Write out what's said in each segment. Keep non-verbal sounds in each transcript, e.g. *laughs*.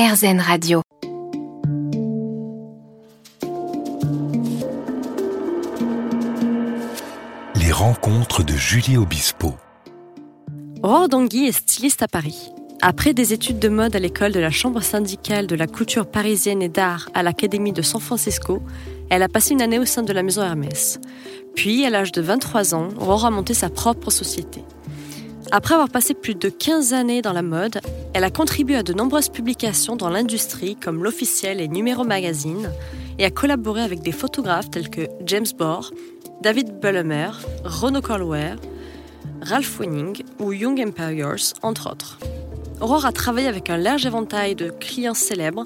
RZN Radio. Les rencontres de Julie Obispo. Aurore Dangui est styliste à Paris. Après des études de mode à l'école de la Chambre syndicale de la couture parisienne et d'art à l'Académie de San Francisco, elle a passé une année au sein de la maison Hermès. Puis, à l'âge de 23 ans, Aurore a monté sa propre société. Après avoir passé plus de 15 années dans la mode, elle a contribué à de nombreuses publications dans l'industrie comme l'officiel et Numéro Magazine et a collaboré avec des photographes tels que James Bohr, David Bellemer, Renaud Colware, Ralph Winning ou Young Empires, entre autres. Aurore a travaillé avec un large éventail de clients célèbres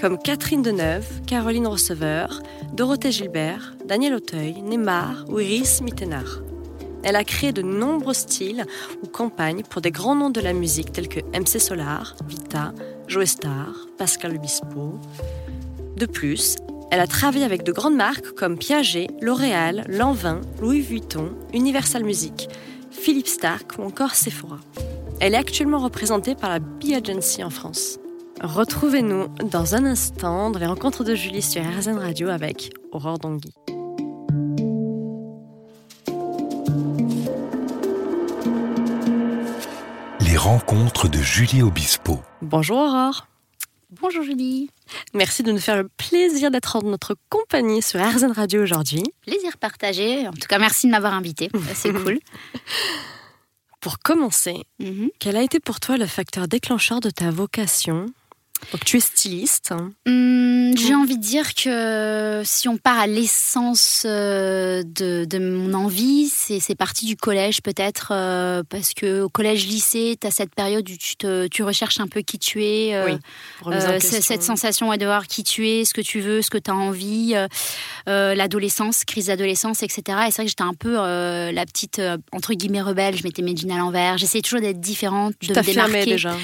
comme Catherine Deneuve, Caroline Receveur, Dorothée Gilbert, Daniel Auteuil, Neymar ou Iris Mittenard. Elle a créé de nombreux styles ou campagnes pour des grands noms de la musique tels que MC Solar, Vita, Joe Star, Pascal Obispo. De plus, elle a travaillé avec de grandes marques comme Piaget, L'Oréal, Lanvin, Louis Vuitton, Universal Music, Philippe Stark ou encore Sephora. Elle est actuellement représentée par la Bee Agency en France. Retrouvez-nous dans un instant dans les rencontres de Julie sur RZN Radio avec Aurore Dongui. Rencontres de Julie Obispo. Bonjour Aurore. Bonjour Julie. Merci de nous faire le plaisir d'être en notre compagnie sur RZN Radio aujourd'hui. Plaisir partagé. En tout cas, merci de m'avoir invité. C'est cool. *laughs* Pour commencer, Mhm. quel a été pour toi le facteur déclencheur de ta vocation Donc tu es styliste. hein. Hum, J'ai envie de dire que si on part à l'essence euh, de, de mon envie, c'est parti du collège peut-être, euh, parce que au collège-lycée, tu as cette période où tu, te, tu recherches un peu qui tu es, euh, Oui, euh, cette sensation ouais, de voir qui tu es, ce que tu veux, ce que tu as envie, euh, euh, l'adolescence, crise d'adolescence, etc. Et c'est vrai que j'étais un peu euh, la petite, euh, entre guillemets, rebelle, je mettais mes jeans à l'envers, j'essayais toujours d'être différente, Tu de me démarquer. déjà.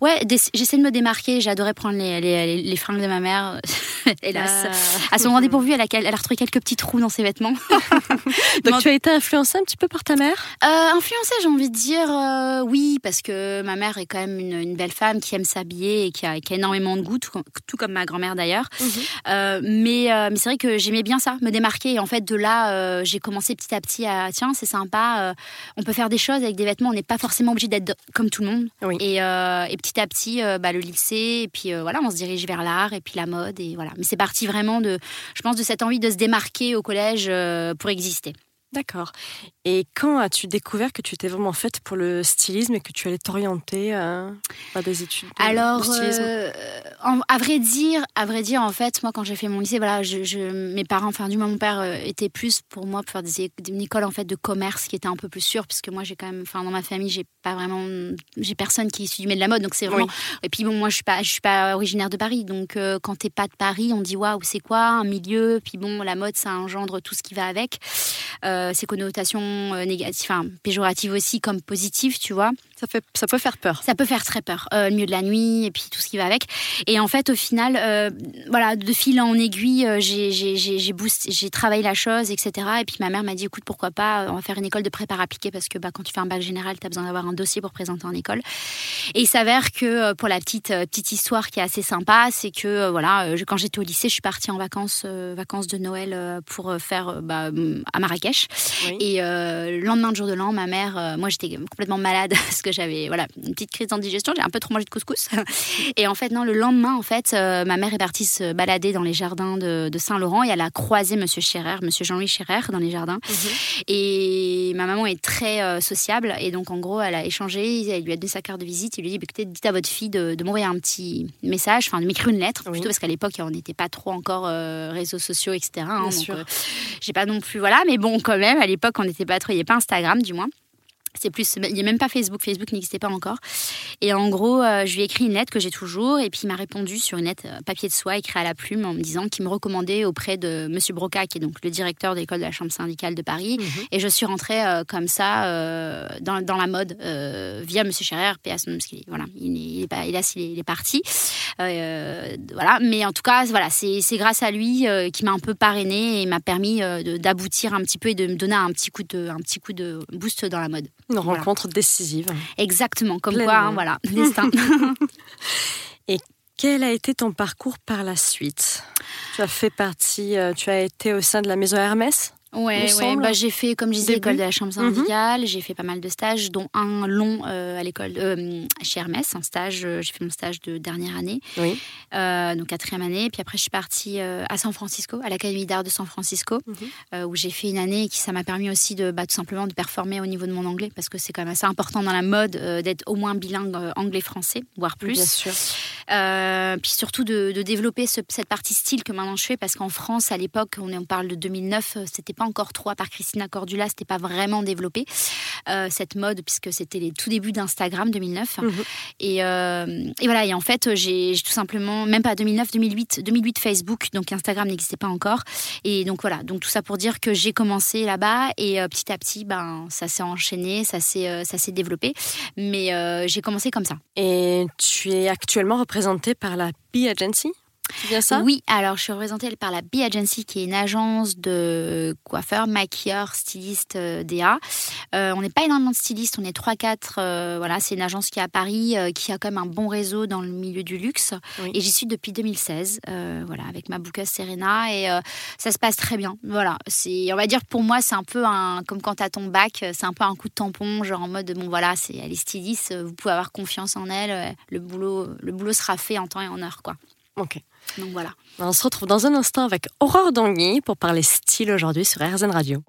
Ouais, j'essaie de me démarquer. J'adorais prendre les, les, fringues de ma mère. *laughs* Hélas. Ah. À son grand dépourvu, elle a, elle a retrouvé quelques petits trous dans ses vêtements. *laughs* Donc tu as été influencée un petit peu par ta mère? Euh, influencée, j'ai envie de dire euh, oui, parce que ma mère est quand même une, une belle femme qui aime s'habiller et qui a, qui a énormément de goût, tout, comme- tout comme ma grand-mère d'ailleurs. Euh, mais euh, mais c'est vrai que j'aimais bien ça, me démarquer. Et en fait, de là, euh, j'ai commencé petit à petit à tiens, c'est sympa. euh, on peut faire des choses avec des vêtements. On n'est pas forcément obligé d'être comme tout le monde. Oui. Et, euh, et petit à petit, euh, bah, le lycée, puis euh, voilà, on se dirige vers l'art et puis la mode et voilà. Mais c'est parti vraiment de, je pense, de cette envie de se démarquer au collège euh, pour exister. D'accord. Et quand as-tu découvert que tu étais vraiment faite pour le stylisme et que tu allais t'orienter euh, vers des études de, Alors, de stylisme? euh, en- à vrai dire, à vrai dire, en fait, moi, quand j'ai fait mon lycée, voilà, je, je- mes parents, enfin, du moins mon père, euh, était plus pour moi pour faire des, une école en fait de commerce qui était un peu plus sûre, parce que moi, j'ai quand même, enfin, dans ma famille, j'ai pas vraiment, j'ai personne qui est issu du milieu de la mode, donc c'est vraiment. Et puis bon, moi, je suis pas, je suis pas originaire de Paris, donc euh, quand t'es pas de Paris, on dit waouh, c'est quoi un milieu? Puis bon, la mode, ça engendre tout ce qui va avec, euh, ses connotations euh, négatives, enfin péjoratives aussi comme positives, tu vois ça, fait, ça peut faire peur. ça peut faire très peur. Euh, le milieu de la nuit et puis tout ce qui va avec. Et en fait, au final, euh, voilà, de fil en aiguille, euh, j'ai j'ai j'ai j'ai boosté- j'ai travaillé la chose, etc. Et puis ma mère m'a dit, écoute, pourquoi pas, euh, on va faire une école de prépa appliquée parce que bah, quand tu fais un bac général, tu as besoin d'avoir un dossier pour présenter en école. Et il s'avère que pour la petite petite histoire qui est assez sympa, c'est que voilà, je- quand j'étais au lycée, je suis partie en vacances euh, vacances de Noël pour faire bah, à Marrakech. Oui. Et euh, le lendemain de jour de l'an, ma mère, euh, moi j'étais complètement malade *laughs* parce que j'avais voilà une petite crise d'indigestion, j'ai un peu trop mangé de couscous. *laughs* Et en fait non, le lendemain en fait, euh, ma mère est partie se balader dans les jardins de, de Saint-Laurent et elle a croisé Monsieur Scherer, Monsieur Jean-Louis Scherer dans les jardins. Et ma maman est très euh, sociable et donc en gros elle a échangé, elle lui a donné sa carte de visite, il lui a dit Bah, écoutez dites à votre fille de, de m'envoyer un petit message, enfin de m'écrire une lettre Oui. plutôt parce qu'à l'époque on n'était pas trop encore euh, réseaux sociaux etc. hein, Bien donc, sûr. j'ai pas non plus voilà mais bon quand même à l'époque on n'était pas trop il n'y avait pas Instagram du moins c'est plus il n'y a même pas Facebook. Facebook n'existait pas encore. Et en gros euh, je lui ai écrit une lettre que j'ai toujours et puis il m'a répondu sur une lettre euh, papier de soie écrit à la plume en me disant qu'il me recommandait auprès de monsieur Broca qui est donc le directeur de l'école de la chambre syndicale de Paris. Mhm. et je suis rentrée euh, comme ça euh, dans, dans la mode via monsieur Scherer nom, parce qu'il est- voilà il est, il est pas hélas il est, il est parti. Voilà. Mais en tout cas voilà c'est c'est grâce à lui qui m'a un peu parrainé et m'a permis de- d'aboutir un petit peu et de me donner un petit coup de un petit coup de boost dans la mode Une Voilà. rencontre décisive. exactement comme Pleinement. quoi hein, voilà *laughs* destin *laughs* Quel a été ton parcours par la suite? Tu as fait partie, euh, tu as été au sein de la maison Hermès? Ouais, ouais. Bah, j'ai fait, comme je disais, l'école de la chambre mhm. syndicale. J'ai fait pas mal de stages, dont un long euh, à l'école euh, chez Hermès, un stage. Euh, j'ai fait mon stage de dernière année, oui. donc quatrième année. Puis après, je suis partie à San Francisco, à l'Académie d'art de San Francisco, mhm. où j'ai fait une année et qui ça m'a permis aussi de bah, tout simplement de performer au niveau de mon anglais, parce que c'est quand même assez important dans la mode d'être au moins bilingue anglais-français, voire plus. Bien sûr. Puis surtout de, développer cette partie style que maintenant je fais, parce qu'en France, à l'époque, on, on parle de 2009, c'était pas encore trop, à part Christina Cordula, c'était pas vraiment développé, euh, cette mode, puisque c'était les tout débuts d'Instagram 2009. Mhm. Et, euh, et, voilà, et en fait, j'ai tout simplement, même pas 2009, 2008, 2008 Facebook, donc Instagram n'existait pas encore. Et donc voilà, donc tout ça pour dire que j'ai commencé là-bas et euh, petit à petit, ben, ça s'est enchaîné, ça s'est ça s'est développé. Mais j'ai commencé comme ça. Et tu es actuellement représentée par la B Agency bien ça? Oui, alors je suis représentée par la B Agency, qui est une agence de coiffeurs, maquilleurs, stylistes euh, DA. Euh, on n'est pas énormément de stylistes, on est 3-4. Euh, voilà, c'est une agence qui est à Paris, qui a quand même un bon réseau dans le milieu du luxe. Et j'y suis depuis 2016, voilà, avec ma bouqueuse Serena. Et ça se passe très bien. Voilà, c'est, on va dire pour moi, c'est un peu un, comme quand tu as ton bac, c'est un peu un coup de tampon, genre en mode, bon voilà, c'est, elle est styliste, vous pouvez avoir confiance en elle, le boulot, le boulot sera fait en temps et en heure, quoi. Ok. Donc voilà. On se retrouve dans un instant avec Aurore Dangui pour parler style aujourd'hui sur RZN Radio.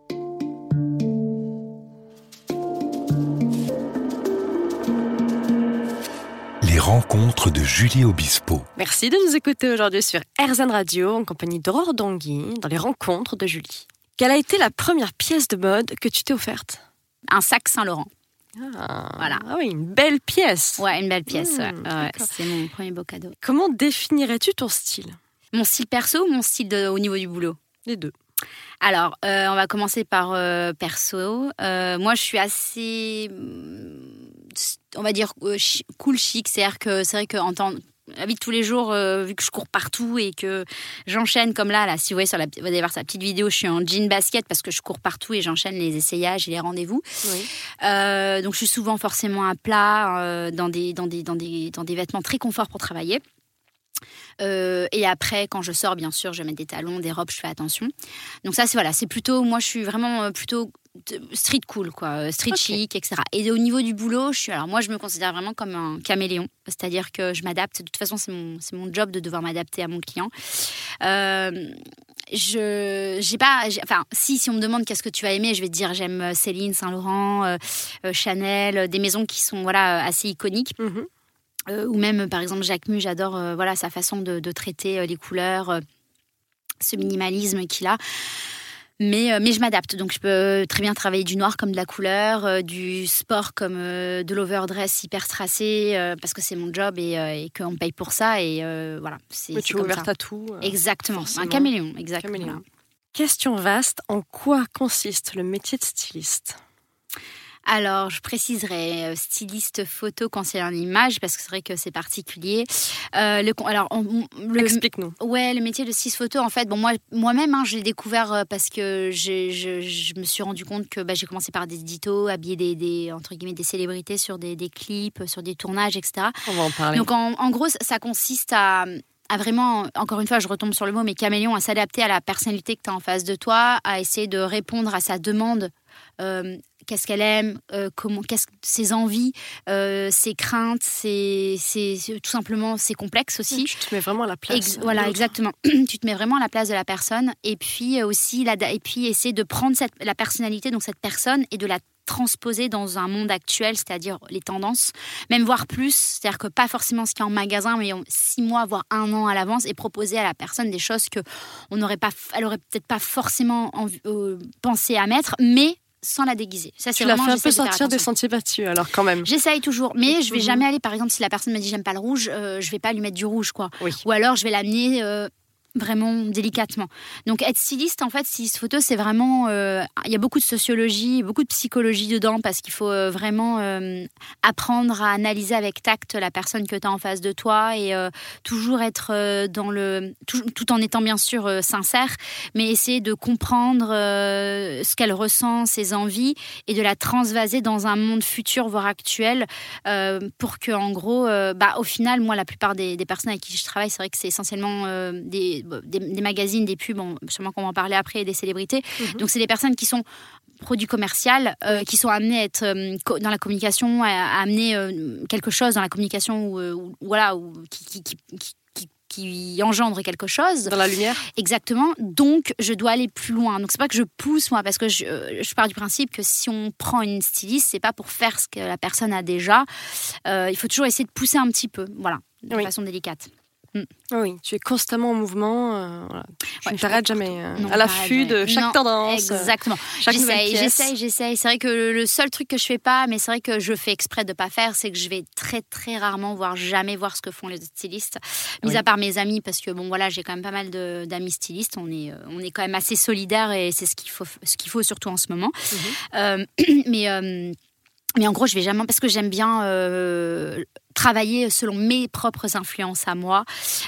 Les rencontres de Julie Obispo. Merci de nous écouter aujourd'hui sur RZN Radio en compagnie d'Aurore Dangui dans les rencontres de Julie. Quelle a été la première pièce de mode que tu t'es offerte? Un sac Saint-Laurent. Ah, voilà. Ah oui, une belle pièce. Ouais, une belle pièce. Hmm, c'est mon premier beau cadeau. Comment définirais-tu ton style? Mon style perso ou mon style au niveau du boulot? Les deux. Alors, euh, on va commencer par euh, perso. Euh, moi, je suis assez, on va dire, cool chic. C'est-à-dire que c'est vrai qu'en temps la vie de tous les jours, euh, vu que je cours partout et que j'enchaîne comme là, là, si vous voyez sur la, vous allez voir sa petite vidéo, je suis en jean basket parce que je cours partout et j'enchaîne les essayages et les rendez-vous. Euh, donc je suis souvent forcément à plat euh, dans, des, dans, des, dans, des, dans des vêtements très confort pour travailler. et après, quand je sors, bien sûr, je mets des talons, des robes, je fais attention. Donc ça, c'est voilà, c'est plutôt, moi, je suis vraiment plutôt street cool, quoi, euh, street chic, etc. Et au niveau du boulot, je suis, alors moi, je me considère vraiment comme un caméléon, c'est-à-dire que je m'adapte. De toute façon, c'est mon, c'est mon job de devoir m'adapter à mon client. Euh, je j'ai pas enfin si si on me demande qu'est-ce que tu as aimé je vais te dire j'aime euh, Céline Saint Laurent Chanel des maisons qui sont voilà assez iconiques mm-hmm. ou même par exemple Jacques Mu j'adore voilà sa façon de, de traiter les couleurs ce minimalisme qu'il a mais, euh, mais je m'adapte. Donc, je peux très bien travailler du noir comme de la couleur, euh, du sport comme euh, de l'overdress hyper tracé, parce que c'est mon job et, et qu'on me paye pour ça. Et voilà. C'est, tu es ouverte à tout. exactement. Un caméléon, exactement. Question vaste en quoi consiste le métier de styliste? Alors, je préciserai euh, styliste photo conseiller en image parce que c'est vrai que c'est particulier. Euh, le, alors, explique-nous. Ouais, le métier de styliste photo, en fait, bon moi moi-même, hein, j'ai découvert euh, parce que je, je, me suis rendu compte que bah, j'ai commencé par des éditos, habiller des, des, entre guillemets des célébrités sur des, des, clips, sur des tournages, etc. On va en parler. Donc en, en gros, ça consiste à à vraiment, encore une fois, je retombe sur le mot, mais caméléon, à s'adapter à la personnalité que tu as en face de toi, à essayer de répondre à sa demande euh, qu'est-ce qu'elle aime, euh, comment, qu'est-ce ses envies, euh, ses craintes, c'est tout simplement ses complexes aussi. Tu te mets vraiment à la place. voilà, exactement. *clears throat* tu te mets vraiment à la place de la personne et puis euh, aussi la, et puis essayer de prendre cette, la personnalité donc cette personne et de la transposer dans un monde actuel, c'est-à-dire les tendances, même voir plus, c'est-à-dire que pas forcément ce qui est en magasin, mais six mois, voire un an à l'avance, et proposer à la personne des choses que on n'aurait pas, elle aurait peut-être pas forcément pensé à mettre, mais sans la déguiser. Ça, c'est tu l'as fait un peu sortir des sentiers battus, alors quand même. J'essaye toujours, mais je vais jamais aller, par exemple, si la personne me dit j'aime pas le rouge, euh, je vais pas lui mettre du rouge, quoi. Ou alors je vais l'amener. Euh, vraiment délicatement. Donc être styliste, en fait, styliste photo, c'est vraiment, euh, il y a beaucoup de sociologie, beaucoup de psychologie dedans parce qu'il faut euh, vraiment euh, apprendre à analyser avec tact la personne que tu as en face de toi et toujours être dans le, tout, en étant bien sûr sincère, mais essayer de comprendre ce qu'elle ressent, ses envies et de la transvaser dans un monde futur voire actuel pour que en gros, bah au final, moi la plupart des personnes avec qui je travaille, c'est vrai que c'est essentiellement des des, magazines, des pubs, sûrement qu'on va en parler après, et des célébrités. Mhm. Donc c'est des personnes qui sont produits commerciaux, euh, qui sont amenés à être euh, dans la communication, à, amener euh, quelque chose dans la communication ou, voilà, ou, qui, qui, qui engendre quelque chose. Dans la lumière. Exactement. Donc, je dois aller plus loin. Donc, c'est pas que je pousse, moi, parce que je, je pars du principe que si on prend une styliste, c'est pas pour faire ce que la personne a déjà. il faut toujours essayer de pousser un petit peu. Voilà, de façon délicate. Mm. Oui, tu es constamment en mouvement. Euh, Tu ne t'arrêtes jamais euh, à l'affût de chaque tendance. Euh, exactement. J'essaye, j'essaye, j'essaye. C'est vrai que le seul truc que je fais pas, mais c'est vrai que je fais exprès de pas faire, c'est que je vais très très rarement, voire jamais voir ce que font les stylistes. Mis à part mes amis, parce que bon voilà, j'ai quand même pas mal d'amis stylistes. On est on est quand même assez solidaires et c'est ce qu'il faut ce qu'il faut surtout en ce moment. Mhm. *clears throat* mais mais en gros, je vais jamais parce que j'aime bien euh, travailler selon mes propres influences à moi,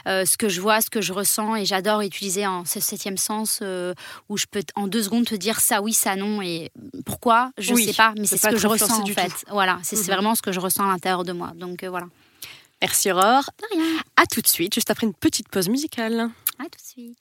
euh, ce que je vois, ce que je ressens, et j'adore utiliser en ce septième sens euh, où je peux en deux secondes te dire ça oui, ça non, et pourquoi, je ne sais pas, mais c'est ce que je ressens en fait. Voilà, c'est mhm. vraiment ce que je ressens à l'intérieur de moi. Donc voilà. Merci Aurore. De rien. À tout de suite, juste après une petite pause musicale. À tout de suite.